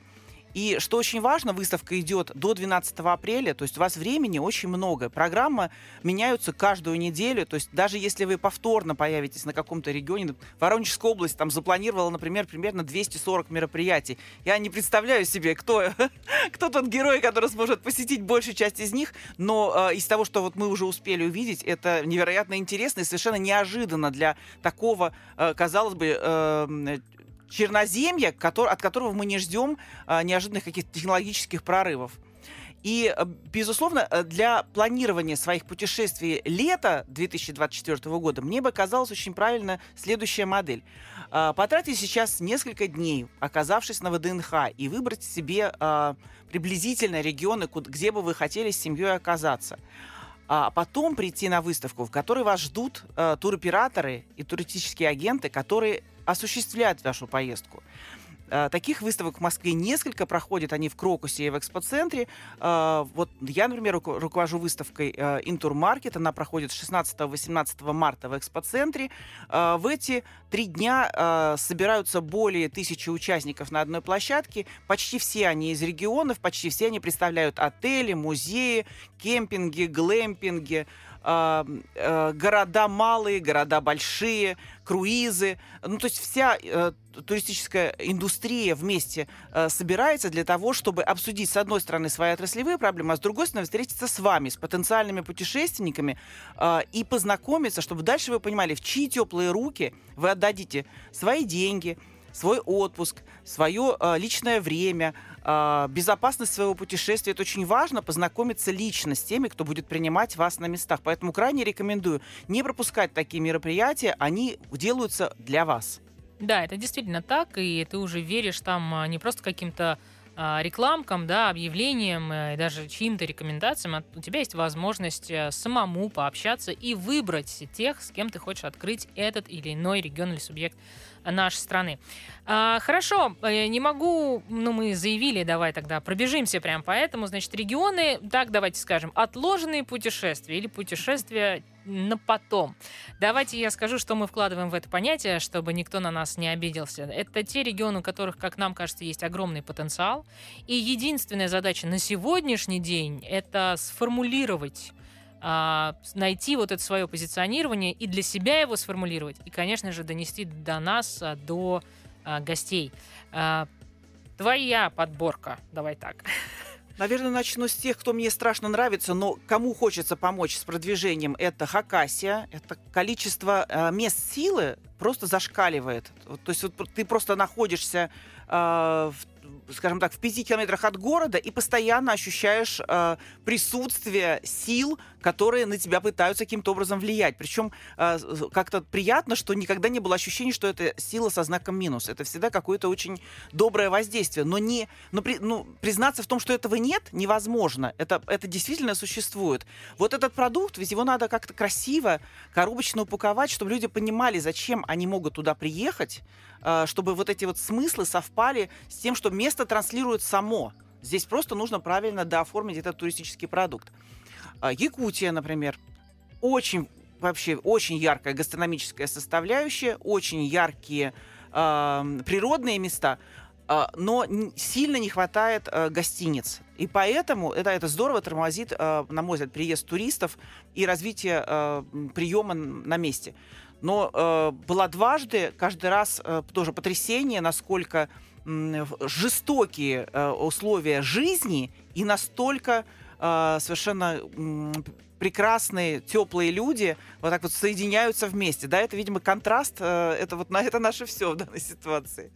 [SPEAKER 3] И что очень важно, выставка идет до 12 апреля, то есть у вас времени очень много. Программы меняются каждую неделю, то есть даже если вы повторно появитесь на каком-то регионе, Воронежская область там запланировала, например, примерно 240 мероприятий. Я не представляю себе, кто, кто тот герой, который сможет посетить большую часть из них, но э, из того, что вот мы уже успели увидеть, это невероятно интересно и совершенно неожиданно для такого, э, казалось бы, э, черноземья, от которого мы не ждем а, неожиданных каких-то технологических прорывов. И, э, безусловно, э, для планирования своих путешествий лета 2024 года мне бы казалась очень правильно следующая модель. А, Потратить сейчас несколько дней, оказавшись на ВДНХ, и выбрать себе а, приблизительно регионы, где бы вы хотели с семьей оказаться. А потом прийти на выставку, в которой вас ждут э, туроператоры и туристические агенты, которые осуществляют вашу поездку. Э, Таких выставок в Москве несколько проходят, они в Крокусе и в экспоцентре. Э, Вот я, например, руко- руковожу выставкой э, Интур Маркет, она проходит 16-18 марта в экспоцентре. В эти три дня собираются более тысячи участников на одной площадке. Почти все они из регионов, почти все они представляют отели, музеи, кемпинги, глэмпинги, э, э, города малые, города большие, круизы. Ну, то есть вся э, туристическая индустрия вместе э, собирается для того, чтобы обсудить, с одной стороны, свои отраслевые проблемы, а с другой стороны, встретиться с вами, с потенциальными путешественниками э, и познакомиться, чтобы дальше вы понимали, в чьи теплые руки вы отдадите свои деньги, свой отпуск, свое э, личное время, э, безопасность своего путешествия. Это очень важно, познакомиться лично с теми, кто будет принимать вас на местах. Поэтому крайне рекомендую не пропускать такие мероприятия, они делаются для вас.
[SPEAKER 2] Да, это действительно так, и ты уже веришь там а, не просто каким-то рекламкам, да, объявлениям э, и даже чьим-то рекомендациям, а у тебя есть возможность э, самому пообщаться и выбрать тех, с кем ты хочешь открыть этот или иной регион или субъект нашей страны. А, хорошо, э, не могу, ну мы заявили, давай тогда пробежимся прям по этому. Значит, регионы, так давайте скажем, отложенные путешествия или путешествия на потом. Давайте я скажу, что мы вкладываем в это понятие, чтобы никто на нас не обиделся. Это те регионы, у которых, как нам кажется, есть огромный потенциал. И единственная задача на сегодняшний день — это сформулировать а, найти вот это свое позиционирование и для себя его сформулировать, и, конечно же, донести до нас, а, до а, гостей. Твоя подборка, давай так.
[SPEAKER 3] Наверное, начну с тех, кто мне страшно нравится, но кому хочется помочь с продвижением, это Хакасия. Это количество э, мест силы просто зашкаливает. Вот, то есть вот ты просто находишься э, в скажем так, в пяти километрах от города и постоянно ощущаешь э, присутствие сил, которые на тебя пытаются каким-то образом влиять. Причем э, как-то приятно, что никогда не было ощущения, что это сила со знаком минус. Это всегда какое-то очень доброе воздействие. Но, не, но при, ну, признаться в том, что этого нет, невозможно. Это, это действительно существует. Вот этот продукт, ведь его надо как-то красиво, коробочно упаковать, чтобы люди понимали, зачем они могут туда приехать, э, чтобы вот эти вот смыслы совпали с тем, что место транслирует само. Здесь просто нужно правильно дооформить этот туристический продукт. А, Якутия, например, очень вообще очень яркая гастрономическая составляющая, очень яркие э, природные места, э, но сильно не хватает э, гостиниц. И поэтому это, это здорово тормозит, э, на мой взгляд, приезд туристов и развитие э, приема на месте. Но э, было дважды, каждый раз э, тоже потрясение, насколько жестокие э, условия жизни и настолько э, совершенно прекрасные, теплые люди вот так вот соединяются вместе. Да, это, видимо, контраст, э, это вот на это наше все в данной ситуации.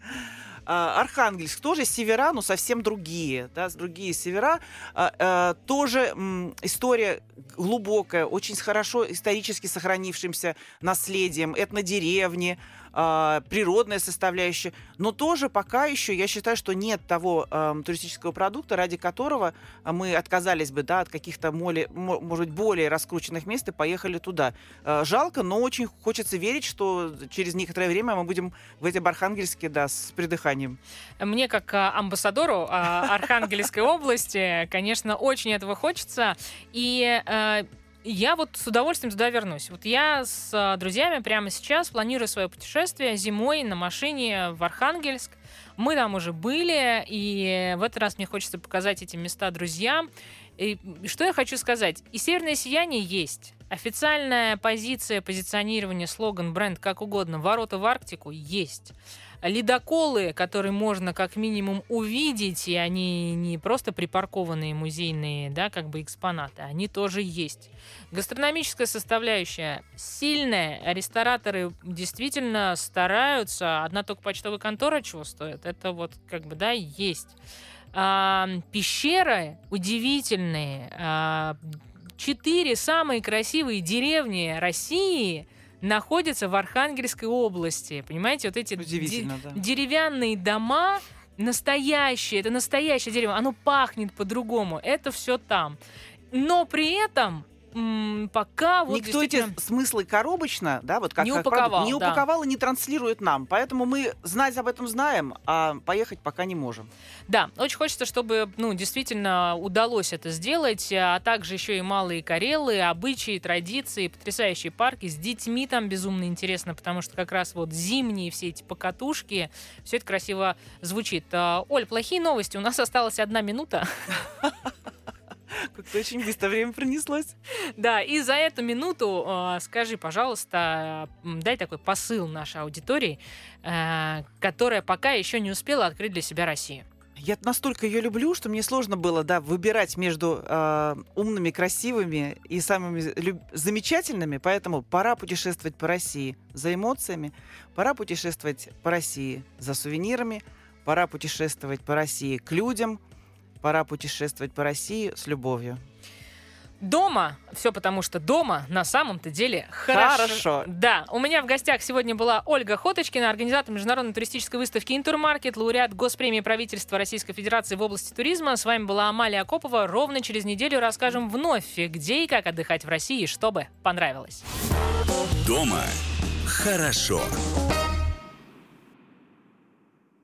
[SPEAKER 3] А, Архангельск тоже севера, но совсем другие, да, другие севера. А, тоже история глубокая, очень хорошо исторически сохранившимся наследием, этнодеревни, э, природная составляющая, но тоже пока еще я считаю, что нет того э, туристического продукта, ради которого мы отказались бы да, от каких-то, моли, может быть, более раскрученных мест и поехали туда. Э, жалко, но очень хочется верить, что через некоторое время мы будем в эти Архангельске да, с придыханием.
[SPEAKER 2] Мне, как амбассадору Архангельской области, конечно, очень этого хочется. И я вот с удовольствием туда вернусь. Вот я с друзьями прямо сейчас планирую свое путешествие зимой на машине в Архангельск. Мы там уже были, и в этот раз мне хочется показать эти места друзьям. И что я хочу сказать? И северное сияние есть. Официальная позиция, позиционирование, слоган, бренд, как угодно, ворота в Арктику есть ледоколы, которые можно как минимум увидеть, и они не просто припаркованные музейные, да, как бы экспонаты, они тоже есть. Гастрономическая составляющая сильная, рестораторы действительно стараются, одна только почтовая контора чего стоит, это вот как бы, да, есть. А, пещеры удивительные, а, четыре самые красивые деревни России – находится в Архангельской области. Понимаете, вот эти де- да. деревянные дома, настоящие, это настоящее дерево, оно пахнет по-другому, это все там. Но при этом пока вот
[SPEAKER 3] Никто действительно... эти смыслы коробочно, да, вот как,
[SPEAKER 2] не
[SPEAKER 3] как
[SPEAKER 2] упаковал,
[SPEAKER 3] продукт, не упаковал да. и не транслирует нам. Поэтому мы знать об этом знаем, а поехать пока не можем.
[SPEAKER 2] Да, очень хочется, чтобы, ну, действительно удалось это сделать, а также еще и малые Карелы, обычаи, традиции, потрясающие парки. С детьми там безумно интересно, потому что как раз вот зимние все эти покатушки, все это красиво звучит. А, Оль, плохие новости, у нас осталась одна минута.
[SPEAKER 3] Как-то очень быстро время пронеслось.
[SPEAKER 2] Да, и за эту минуту э, скажи, пожалуйста, дай такой посыл нашей аудитории, э, которая пока еще не успела открыть для себя Россию.
[SPEAKER 3] Я настолько ее люблю, что мне сложно было, да, выбирать между э, умными, красивыми и самыми люб- замечательными. Поэтому пора путешествовать по России за эмоциями, пора путешествовать по России за сувенирами, пора путешествовать по России к людям, Пора путешествовать по России с любовью.
[SPEAKER 2] Дома, все потому что дома на самом-то деле хорошо.
[SPEAKER 3] Хорошо.
[SPEAKER 2] Да, у меня в гостях сегодня была Ольга Хоточкина, организатор международной туристической выставки «Интермаркет», лауреат Госпремии правительства Российской Федерации в области туризма. С вами была Амалия Акопова. Ровно через неделю расскажем вновь, где и как отдыхать в России, чтобы понравилось.
[SPEAKER 1] Дома хорошо.